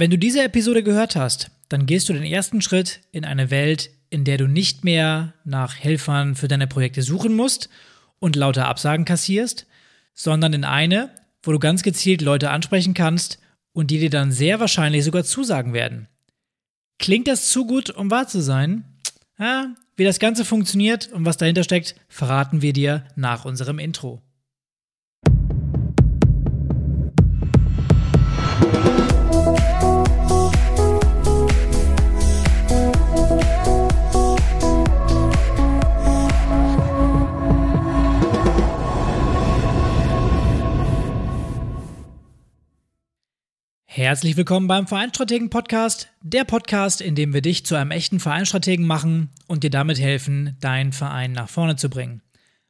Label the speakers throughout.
Speaker 1: Wenn du diese Episode gehört hast, dann gehst du den ersten Schritt in eine Welt, in der du nicht mehr nach Helfern für deine Projekte suchen musst und lauter Absagen kassierst, sondern in eine, wo du ganz gezielt Leute ansprechen kannst und die dir dann sehr wahrscheinlich sogar zusagen werden. Klingt das zu gut, um wahr zu sein? Ja, wie das Ganze funktioniert und was dahinter steckt, verraten wir dir nach unserem Intro. Herzlich willkommen beim Vereinsstrategen Podcast, der Podcast, in dem wir dich zu einem echten Vereinsstrategen machen und dir damit helfen, deinen Verein nach vorne zu bringen.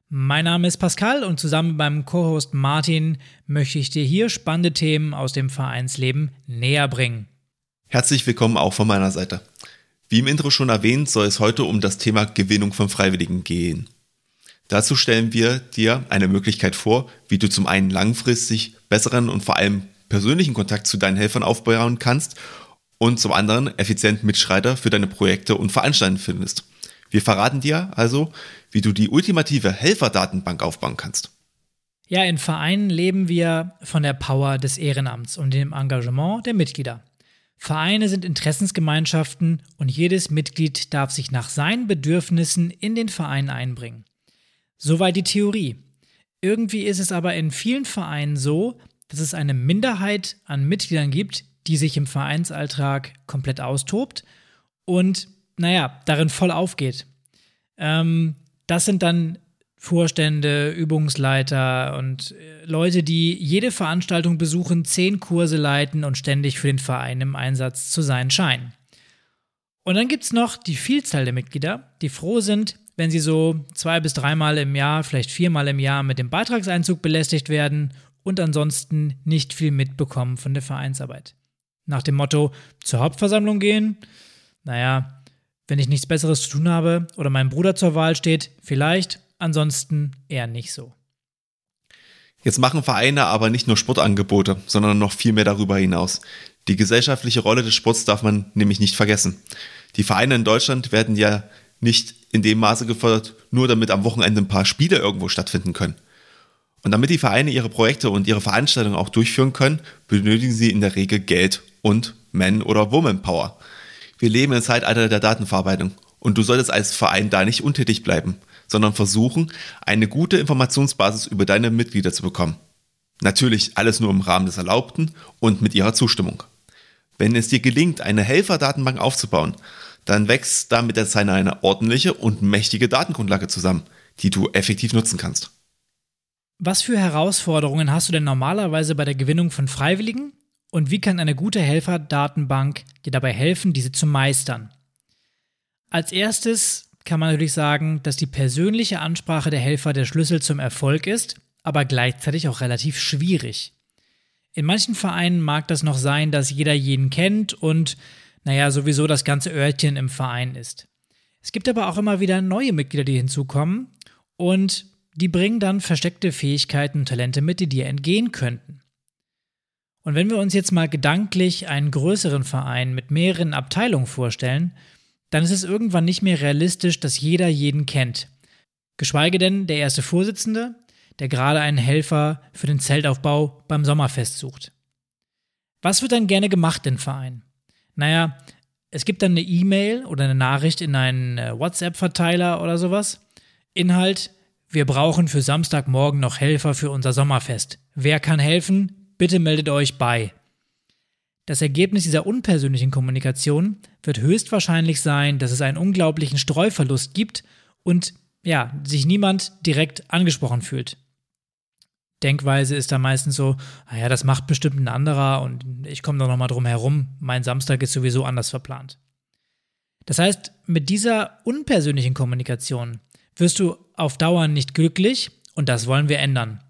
Speaker 1: Mein Name ist Pascal und zusammen mit meinem Co-Host Martin möchte ich dir hier spannende Themen aus dem Vereinsleben näher bringen.
Speaker 2: Herzlich willkommen auch von meiner Seite. Wie im Intro schon erwähnt, soll es heute um das Thema Gewinnung von Freiwilligen gehen. Dazu stellen wir dir eine Möglichkeit vor, wie du zum einen langfristig besseren und vor allem persönlichen Kontakt zu deinen Helfern aufbauen kannst und zum anderen effizient Mitschreiter für deine Projekte und Veranstaltungen findest. Wir verraten dir also, wie du die ultimative Helferdatenbank aufbauen kannst.
Speaker 1: Ja, in Vereinen leben wir von der Power des Ehrenamts und dem Engagement der Mitglieder. Vereine sind Interessensgemeinschaften und jedes Mitglied darf sich nach seinen Bedürfnissen in den Verein einbringen. Soweit die Theorie. Irgendwie ist es aber in vielen Vereinen so, dass es eine Minderheit an Mitgliedern gibt, die sich im Vereinsalltag komplett austobt und, naja, darin voll aufgeht. Ähm, das sind dann Vorstände, Übungsleiter und äh, Leute, die jede Veranstaltung besuchen, zehn Kurse leiten und ständig für den Verein im Einsatz zu sein scheinen. Und dann gibt es noch die Vielzahl der Mitglieder, die froh sind, wenn sie so zwei bis dreimal im Jahr, vielleicht viermal im Jahr mit dem Beitragseinzug belästigt werden und ansonsten nicht viel mitbekommen von der Vereinsarbeit. Nach dem Motto, zur Hauptversammlung gehen? Naja, wenn ich nichts Besseres zu tun habe oder mein Bruder zur Wahl steht, vielleicht, ansonsten eher nicht so.
Speaker 2: Jetzt machen Vereine aber nicht nur Sportangebote, sondern noch viel mehr darüber hinaus. Die gesellschaftliche Rolle des Sports darf man nämlich nicht vergessen. Die Vereine in Deutschland werden ja nicht in dem Maße gefördert, nur damit am Wochenende ein paar Spiele irgendwo stattfinden können. Und damit die Vereine ihre Projekte und ihre Veranstaltungen auch durchführen können, benötigen sie in der Regel Geld und Man- oder Woman-Power. Wir leben im Zeitalter der Datenverarbeitung und du solltest als Verein da nicht untätig bleiben, sondern versuchen, eine gute Informationsbasis über deine Mitglieder zu bekommen. Natürlich alles nur im Rahmen des Erlaubten und mit ihrer Zustimmung. Wenn es dir gelingt, eine Helferdatenbank aufzubauen, dann wächst damit der Zeit eine ordentliche und mächtige Datengrundlage zusammen, die du effektiv nutzen kannst.
Speaker 1: Was für Herausforderungen hast du denn normalerweise bei der Gewinnung von Freiwilligen und wie kann eine gute Helferdatenbank dir dabei helfen, diese zu meistern? Als erstes kann man natürlich sagen, dass die persönliche Ansprache der Helfer der Schlüssel zum Erfolg ist, aber gleichzeitig auch relativ schwierig. In manchen Vereinen mag das noch sein, dass jeder jeden kennt und, naja, sowieso das ganze Örtchen im Verein ist. Es gibt aber auch immer wieder neue Mitglieder, die hinzukommen und die bringen dann versteckte Fähigkeiten und Talente mit, die dir entgehen könnten. Und wenn wir uns jetzt mal gedanklich einen größeren Verein mit mehreren Abteilungen vorstellen, dann ist es irgendwann nicht mehr realistisch, dass jeder jeden kennt. Geschweige denn der erste Vorsitzende, der gerade einen Helfer für den Zeltaufbau beim Sommerfest sucht. Was wird dann gerne gemacht im Verein? Naja, es gibt dann eine E-Mail oder eine Nachricht in einen äh, WhatsApp-Verteiler oder sowas. Inhalt, wir brauchen für Samstagmorgen noch Helfer für unser Sommerfest. Wer kann helfen? Bitte meldet euch bei. Das Ergebnis dieser unpersönlichen Kommunikation wird höchstwahrscheinlich sein, dass es einen unglaublichen Streuverlust gibt und ja, sich niemand direkt angesprochen fühlt. Denkweise ist da meistens so, naja, ah das macht bestimmt ein anderer und ich komme doch nochmal drum herum, mein Samstag ist sowieso anders verplant. Das heißt, mit dieser unpersönlichen Kommunikation wirst du auf Dauer nicht glücklich und das wollen wir ändern.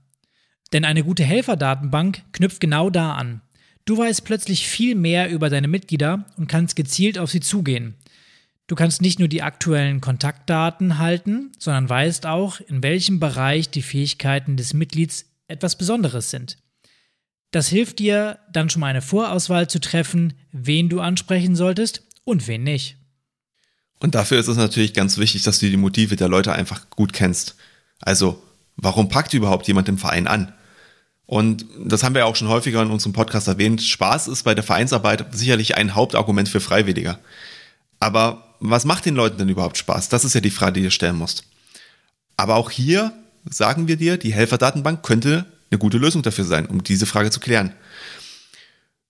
Speaker 1: Denn eine gute Helferdatenbank knüpft genau da an. Du weißt plötzlich viel mehr über deine Mitglieder und kannst gezielt auf sie zugehen. Du kannst nicht nur die aktuellen Kontaktdaten halten, sondern weißt auch, in welchem Bereich die Fähigkeiten des Mitglieds etwas Besonderes sind. Das hilft dir, dann schon mal eine Vorauswahl zu treffen, wen du ansprechen solltest und wen nicht.
Speaker 2: Und dafür ist es natürlich ganz wichtig, dass du die Motive der Leute einfach gut kennst. Also, warum packt überhaupt jemand im Verein an? Und das haben wir auch schon häufiger in unserem Podcast erwähnt. Spaß ist bei der Vereinsarbeit sicherlich ein Hauptargument für Freiwilliger. Aber was macht den Leuten denn überhaupt Spaß? Das ist ja die Frage, die du stellen musst. Aber auch hier sagen wir dir, die Helferdatenbank könnte eine gute Lösung dafür sein, um diese Frage zu klären.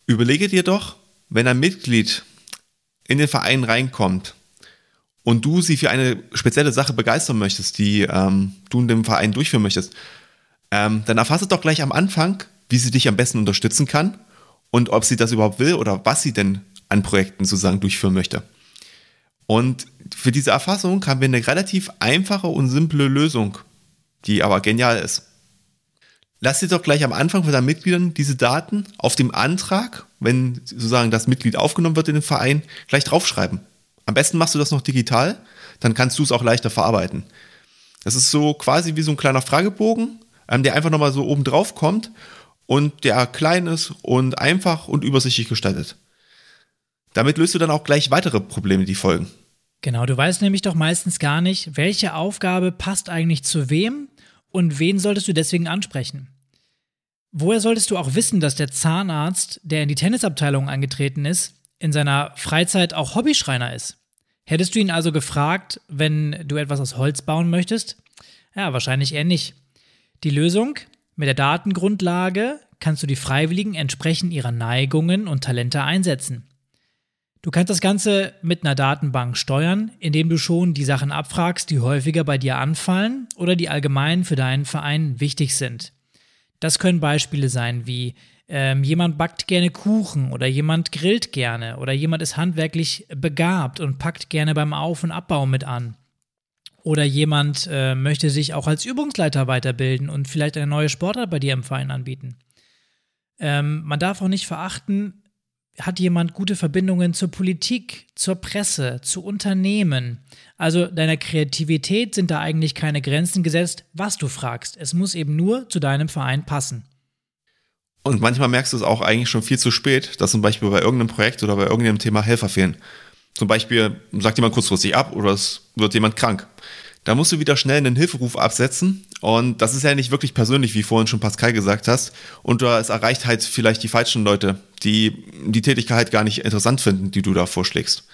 Speaker 2: Überlege dir doch, wenn ein Mitglied in den Verein reinkommt und du sie für eine spezielle Sache begeistern möchtest, die ähm, du in dem Verein durchführen möchtest, ähm, dann erfasse doch gleich am Anfang, wie sie dich am besten unterstützen kann und ob sie das überhaupt will oder was sie denn an Projekten sozusagen durchführen möchte. Und für diese Erfassung haben wir eine relativ einfache und simple Lösung, die aber genial ist. Lass dir doch gleich am Anfang von deinen Mitgliedern diese Daten auf dem Antrag, wenn sozusagen das Mitglied aufgenommen wird in den Verein, gleich draufschreiben. Am besten machst du das noch digital, dann kannst du es auch leichter verarbeiten. Das ist so quasi wie so ein kleiner Fragebogen, ähm, der einfach nochmal so oben drauf kommt und der klein ist und einfach und übersichtlich gestaltet. Damit löst du dann auch gleich weitere Probleme, die folgen.
Speaker 1: Genau, du weißt nämlich doch meistens gar nicht, welche Aufgabe passt eigentlich zu wem und wen solltest du deswegen ansprechen? Woher solltest du auch wissen, dass der Zahnarzt, der in die Tennisabteilung angetreten ist, in seiner Freizeit auch Hobbyschreiner ist? Hättest du ihn also gefragt, wenn du etwas aus Holz bauen möchtest? Ja, wahrscheinlich eher nicht. Die Lösung? Mit der Datengrundlage kannst du die Freiwilligen entsprechend ihrer Neigungen und Talente einsetzen. Du kannst das Ganze mit einer Datenbank steuern, indem du schon die Sachen abfragst, die häufiger bei dir anfallen oder die allgemein für deinen Verein wichtig sind. Das können Beispiele sein wie ähm, jemand backt gerne Kuchen oder jemand grillt gerne oder jemand ist handwerklich begabt und packt gerne beim Auf- und Abbau mit an. Oder jemand äh, möchte sich auch als Übungsleiter weiterbilden und vielleicht eine neue Sportart bei dir im Verein anbieten. Ähm, man darf auch nicht verachten, hat jemand gute Verbindungen zur Politik, zur Presse, zu Unternehmen? Also deiner Kreativität sind da eigentlich keine Grenzen gesetzt, was du fragst. Es muss eben nur zu deinem Verein passen.
Speaker 2: Und manchmal merkst du es auch eigentlich schon viel zu spät, dass zum Beispiel bei irgendeinem Projekt oder bei irgendeinem Thema Helfer fehlen. Zum Beispiel sagt jemand kurzfristig ab oder es wird jemand krank. Da musst du wieder schnell einen Hilferuf absetzen. Und das ist ja nicht wirklich persönlich, wie vorhin schon Pascal gesagt hast. Und es erreicht halt vielleicht die falschen Leute, die die Tätigkeit gar nicht interessant finden, die du da vorschlägst.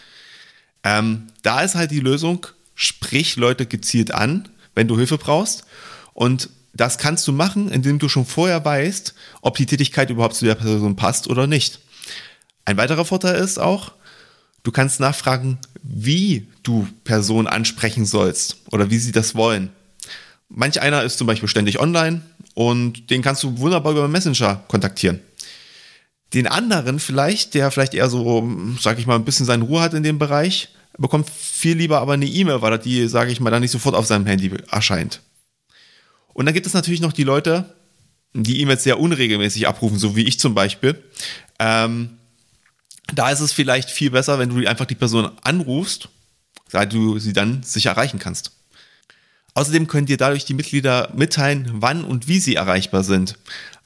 Speaker 2: Ähm, da ist halt die Lösung, sprich Leute gezielt an, wenn du Hilfe brauchst. Und das kannst du machen, indem du schon vorher weißt, ob die Tätigkeit überhaupt zu der Person passt oder nicht. Ein weiterer Vorteil ist auch, Du kannst nachfragen, wie du Personen ansprechen sollst oder wie sie das wollen. Manch einer ist zum Beispiel ständig online und den kannst du wunderbar über Messenger kontaktieren. Den anderen vielleicht, der vielleicht eher so, sag ich mal, ein bisschen seine Ruhe hat in dem Bereich, bekommt viel lieber aber eine E-Mail, weil er die, sage ich mal, dann nicht sofort auf seinem Handy erscheint. Und dann gibt es natürlich noch die Leute, die E-Mails sehr unregelmäßig abrufen, so wie ich zum Beispiel. Ähm, da ist es vielleicht viel besser, wenn du einfach die Person anrufst, da du sie dann sicher erreichen kannst. Außerdem können dir dadurch die Mitglieder mitteilen, wann und wie sie erreichbar sind.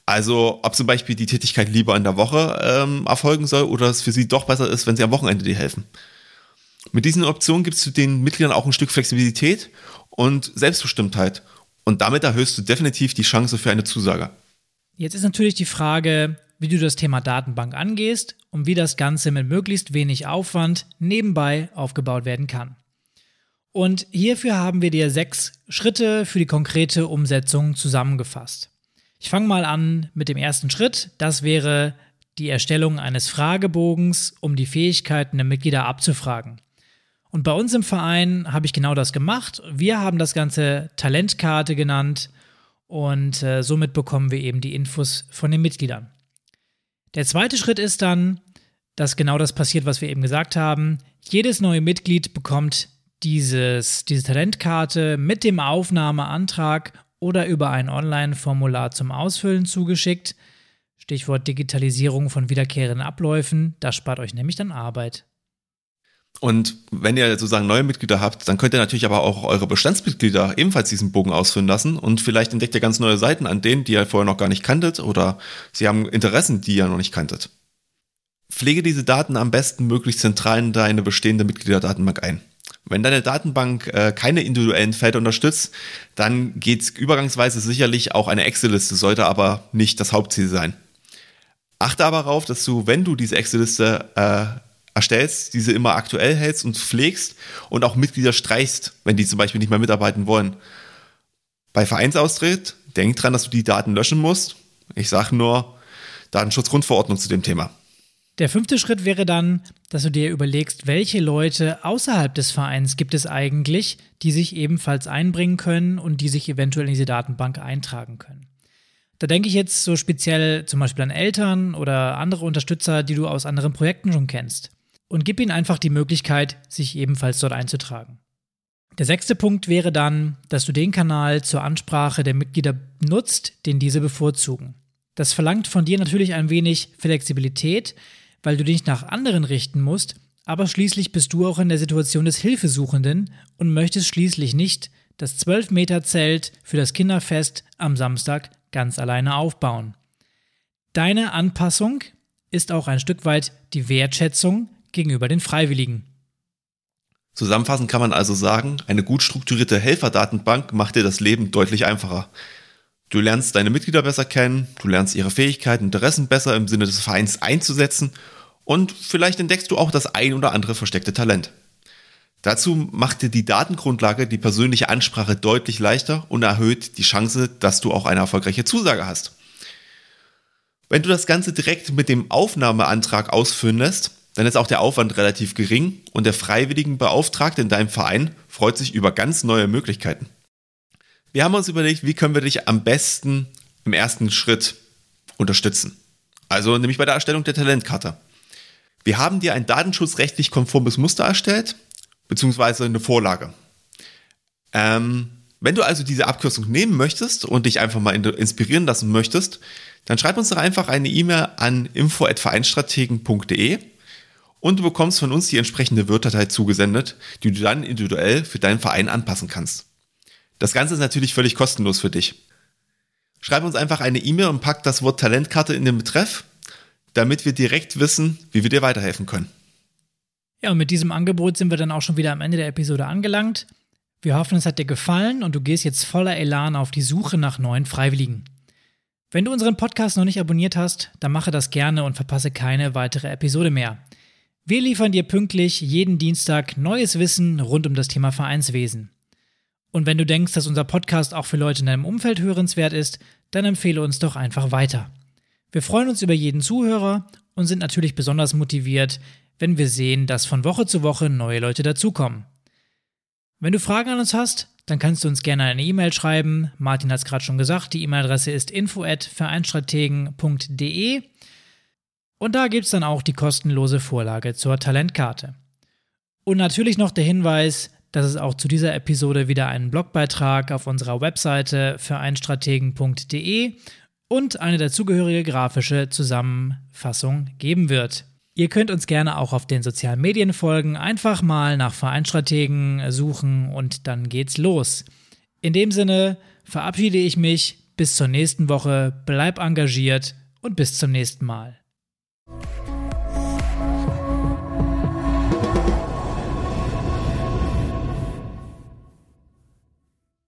Speaker 2: Also ob zum Beispiel die Tätigkeit lieber in der Woche ähm, erfolgen soll oder es für sie doch besser ist, wenn sie am Wochenende dir helfen. Mit diesen Optionen gibst du den Mitgliedern auch ein Stück Flexibilität und Selbstbestimmtheit. Und damit erhöhst du definitiv die Chance für eine Zusage.
Speaker 1: Jetzt ist natürlich die Frage, wie du das Thema Datenbank angehst und wie das Ganze mit möglichst wenig Aufwand nebenbei aufgebaut werden kann. Und hierfür haben wir dir sechs Schritte für die konkrete Umsetzung zusammengefasst. Ich fange mal an mit dem ersten Schritt. Das wäre die Erstellung eines Fragebogens, um die Fähigkeiten der Mitglieder abzufragen. Und bei uns im Verein habe ich genau das gemacht. Wir haben das Ganze Talentkarte genannt und äh, somit bekommen wir eben die Infos von den Mitgliedern. Der zweite Schritt ist dann, dass genau das passiert, was wir eben gesagt haben. Jedes neue Mitglied bekommt dieses, diese Talentkarte mit dem Aufnahmeantrag oder über ein Online-Formular zum Ausfüllen zugeschickt. Stichwort Digitalisierung von wiederkehrenden Abläufen. Das spart euch nämlich dann Arbeit.
Speaker 2: Und wenn ihr sozusagen neue Mitglieder habt, dann könnt ihr natürlich aber auch eure Bestandsmitglieder ebenfalls diesen Bogen ausfüllen lassen und vielleicht entdeckt ihr ganz neue Seiten an denen, die ihr vorher noch gar nicht kanntet oder sie haben Interessen, die ihr noch nicht kanntet. Pflege diese Daten am besten möglichst zentral in deine bestehende Mitgliederdatenbank ein. Wenn deine Datenbank äh, keine individuellen Felder unterstützt, dann geht übergangsweise sicherlich auch eine Excel-Liste, sollte aber nicht das Hauptziel sein. Achte aber darauf, dass du, wenn du diese Excel-Liste äh, erstellst, diese immer aktuell hältst und pflegst und auch Mitglieder streichst, wenn die zum Beispiel nicht mehr mitarbeiten wollen. Bei Vereinsaustritt, denk dran, dass du die Daten löschen musst. Ich sage nur Datenschutzgrundverordnung zu dem Thema.
Speaker 1: Der fünfte Schritt wäre dann, dass du dir überlegst, welche Leute außerhalb des Vereins gibt es eigentlich, die sich ebenfalls einbringen können und die sich eventuell in diese Datenbank eintragen können. Da denke ich jetzt so speziell zum Beispiel an Eltern oder andere Unterstützer, die du aus anderen Projekten schon kennst und gib ihnen einfach die Möglichkeit, sich ebenfalls dort einzutragen. Der sechste Punkt wäre dann, dass du den Kanal zur Ansprache der Mitglieder nutzt, den diese bevorzugen. Das verlangt von dir natürlich ein wenig Flexibilität, weil du dich nach anderen richten musst, aber schließlich bist du auch in der Situation des Hilfesuchenden und möchtest schließlich nicht das 12 Meter Zelt für das Kinderfest am Samstag ganz alleine aufbauen. Deine Anpassung ist auch ein Stück weit die Wertschätzung gegenüber den Freiwilligen.
Speaker 2: Zusammenfassend kann man also sagen, eine gut strukturierte Helferdatenbank macht dir das Leben deutlich einfacher. Du lernst deine Mitglieder besser kennen, du lernst ihre Fähigkeiten, und Interessen besser im Sinne des Vereins einzusetzen und vielleicht entdeckst du auch das ein oder andere versteckte Talent. Dazu macht dir die Datengrundlage die persönliche Ansprache deutlich leichter und erhöht die Chance, dass du auch eine erfolgreiche Zusage hast. Wenn du das Ganze direkt mit dem Aufnahmeantrag ausführen lässt, dann ist auch der Aufwand relativ gering und der Freiwilligenbeauftragte in deinem Verein freut sich über ganz neue Möglichkeiten. Wir haben uns überlegt, wie können wir dich am besten im ersten Schritt unterstützen. Also nämlich bei der Erstellung der Talentkarte. Wir haben dir ein datenschutzrechtlich konformes Muster erstellt, beziehungsweise eine Vorlage. Ähm, wenn du also diese Abkürzung nehmen möchtest und dich einfach mal inspirieren lassen möchtest, dann schreib uns doch einfach eine E-Mail an info@vereinstrategen.de und du bekommst von uns die entsprechende Word-Datei zugesendet, die du dann individuell für deinen Verein anpassen kannst. Das Ganze ist natürlich völlig kostenlos für dich. Schreib uns einfach eine E-Mail und pack das Wort Talentkarte in den Betreff, damit wir direkt wissen, wie wir dir weiterhelfen können.
Speaker 1: Ja, und mit diesem Angebot sind wir dann auch schon wieder am Ende der Episode angelangt. Wir hoffen, es hat dir gefallen und du gehst jetzt voller Elan auf die Suche nach neuen Freiwilligen. Wenn du unseren Podcast noch nicht abonniert hast, dann mache das gerne und verpasse keine weitere Episode mehr. Wir liefern dir pünktlich jeden Dienstag neues Wissen rund um das Thema Vereinswesen. Und wenn du denkst, dass unser Podcast auch für Leute in deinem Umfeld hörenswert ist, dann empfehle uns doch einfach weiter. Wir freuen uns über jeden Zuhörer und sind natürlich besonders motiviert, wenn wir sehen, dass von Woche zu Woche neue Leute dazukommen. Wenn du Fragen an uns hast, dann kannst du uns gerne eine E-Mail schreiben. Martin hat es gerade schon gesagt, die E-Mail-Adresse ist info@vereinstrategen.de. Und da gibt es dann auch die kostenlose Vorlage zur Talentkarte. Und natürlich noch der Hinweis, dass es auch zu dieser Episode wieder einen Blogbeitrag auf unserer Webseite vereinstrategen.de und eine dazugehörige grafische Zusammenfassung geben wird. Ihr könnt uns gerne auch auf den sozialen Medien folgen, einfach mal nach Vereinstrategen suchen und dann geht's los. In dem Sinne verabschiede ich mich, bis zur nächsten Woche, bleib engagiert und bis zum nächsten Mal. you